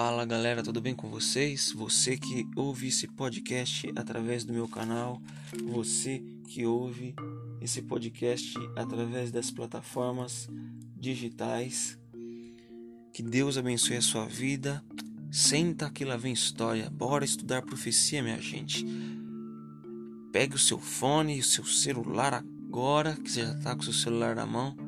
Fala galera, tudo bem com vocês? Você que ouve esse podcast através do meu canal, você que ouve esse podcast através das plataformas digitais, que Deus abençoe a sua vida. Senta que lá vem história. Bora estudar profecia, minha gente. Pegue o seu fone, o seu celular agora, que você já está com o seu celular na mão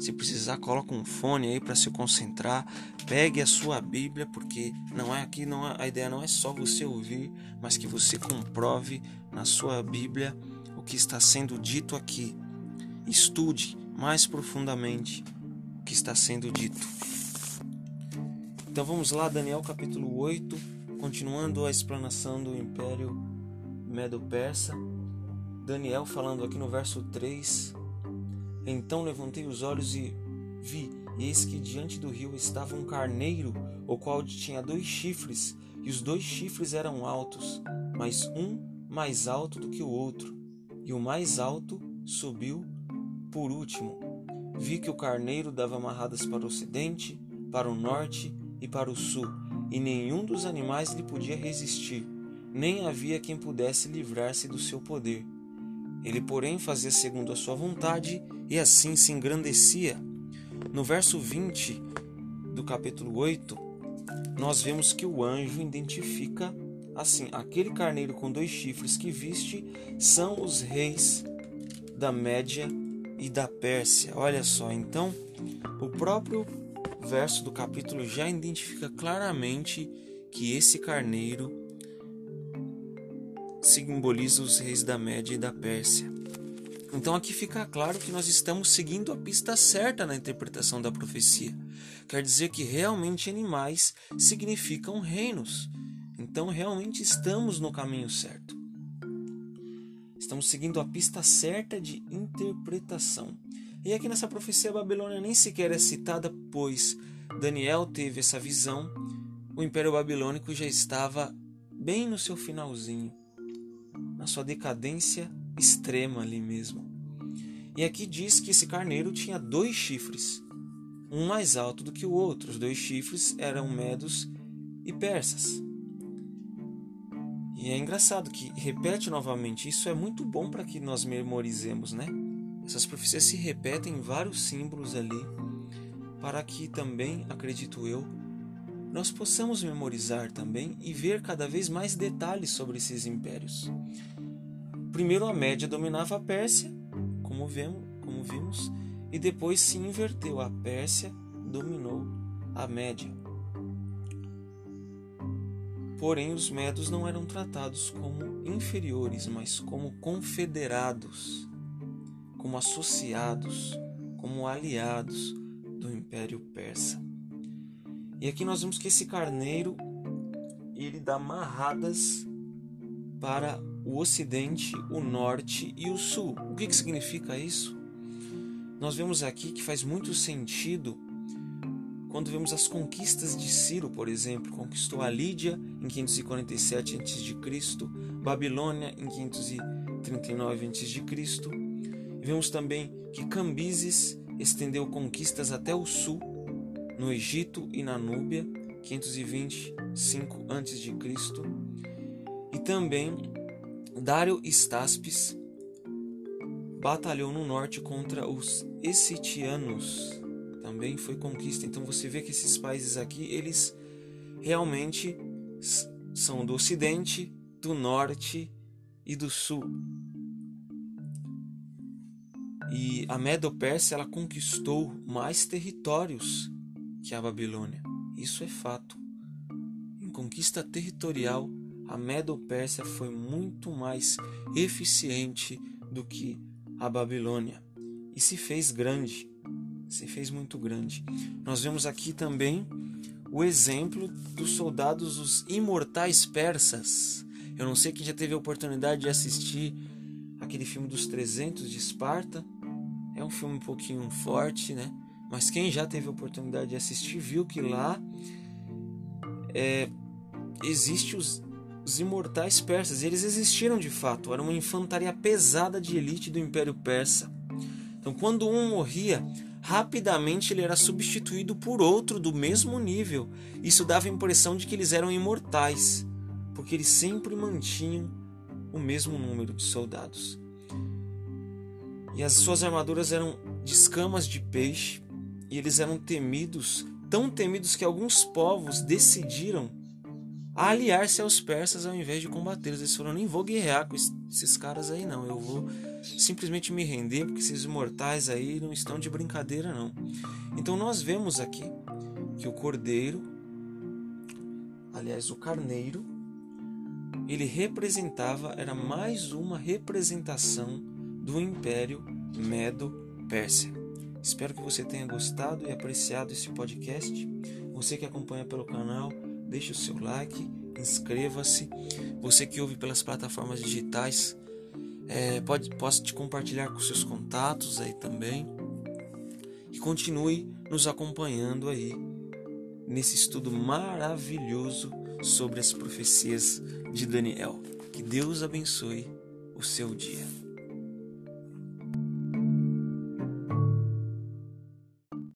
se precisar, coloca um fone aí para se concentrar. Pegue a sua Bíblia, porque não é aqui, não é, a ideia não é só você ouvir, mas que você comprove na sua Bíblia o que está sendo dito aqui. Estude mais profundamente o que está sendo dito. Então vamos lá, Daniel capítulo 8, continuando a explanação do Império Medo-Persa. Daniel falando aqui no verso 3 então levantei os olhos e vi, eis que diante do rio estava um carneiro, o qual tinha dois chifres, e os dois chifres eram altos, mas um mais alto do que o outro, e o mais alto subiu por último. Vi que o carneiro dava amarradas para o ocidente, para o norte e para o sul, e nenhum dos animais lhe podia resistir, nem havia quem pudesse livrar-se do seu poder. Ele, porém, fazia segundo a sua vontade e assim se engrandecia. No verso 20 do capítulo 8, nós vemos que o anjo identifica assim: aquele carneiro com dois chifres que viste são os reis da Média e da Pérsia. Olha só, então o próprio verso do capítulo já identifica claramente que esse carneiro simboliza os reis da Média e da Pérsia. Então aqui fica claro que nós estamos seguindo a pista certa na interpretação da profecia. Quer dizer que realmente animais significam reinos. Então realmente estamos no caminho certo. Estamos seguindo a pista certa de interpretação. E aqui nessa profecia a Babilônia nem sequer é citada, pois Daniel teve essa visão. O Império Babilônico já estava bem no seu finalzinho na sua decadência extrema ali mesmo. E aqui diz que esse carneiro tinha dois chifres, um mais alto do que o outro. Os dois chifres eram medos e persas. E é engraçado que repete novamente, isso é muito bom para que nós memorizemos, né? Essas profecias se repetem em vários símbolos ali, para que também, acredito eu, nós possamos memorizar também e ver cada vez mais detalhes sobre esses impérios. Primeiro a Média dominava a Pérsia, como, vemos, como vimos, e depois se inverteu. A Pérsia dominou a Média. Porém, os medos não eram tratados como inferiores, mas como confederados, como associados, como aliados do Império Persa. E aqui nós vemos que esse carneiro ele dá marradas para o ocidente, o norte e o sul. O que, que significa isso? Nós vemos aqui que faz muito sentido quando vemos as conquistas de Ciro, por exemplo, conquistou a Lídia em 547 a.C., Babilônia em 539 a.C. Vemos também que Cambises estendeu conquistas até o sul no Egito e na Núbia, 525 a.C. E também Dário Staspes batalhou no norte contra os Essitianos. Também foi conquista. Então você vê que esses países aqui, eles realmente são do ocidente, do norte e do sul. E a Medo-Pérsia ela conquistou mais territórios que a Babilônia. Isso é fato. Em conquista territorial, a Medo-Pérsia foi muito mais eficiente do que a Babilônia e se fez grande, se fez muito grande. Nós vemos aqui também o exemplo dos soldados os imortais persas. Eu não sei quem já teve a oportunidade de assistir aquele filme dos 300 de Esparta. É um filme um pouquinho forte, né? Mas quem já teve a oportunidade de assistir viu que lá é, existe os, os imortais persas. Eles existiram de fato. Era uma infantaria pesada de elite do Império Persa. Então, quando um morria, rapidamente ele era substituído por outro do mesmo nível. Isso dava a impressão de que eles eram imortais, porque eles sempre mantinham o mesmo número de soldados. E as suas armaduras eram de escamas de peixe, e eles eram temidos, tão temidos que alguns povos decidiram aliar-se aos persas ao invés de combater. Eles falaram: nem vou guerrear com esses caras aí, não. Eu vou simplesmente me render, porque esses imortais aí não estão de brincadeira, não. Então nós vemos aqui que o cordeiro, aliás, o carneiro, ele representava, era mais uma representação do Império Medo-Pérsia. Espero que você tenha gostado e apreciado esse podcast. Você que acompanha pelo canal, deixe o seu like, inscreva-se. Você que ouve pelas plataformas digitais, é, pode, posso te compartilhar com seus contatos aí também. E continue nos acompanhando aí nesse estudo maravilhoso sobre as profecias de Daniel. Que Deus abençoe o seu dia.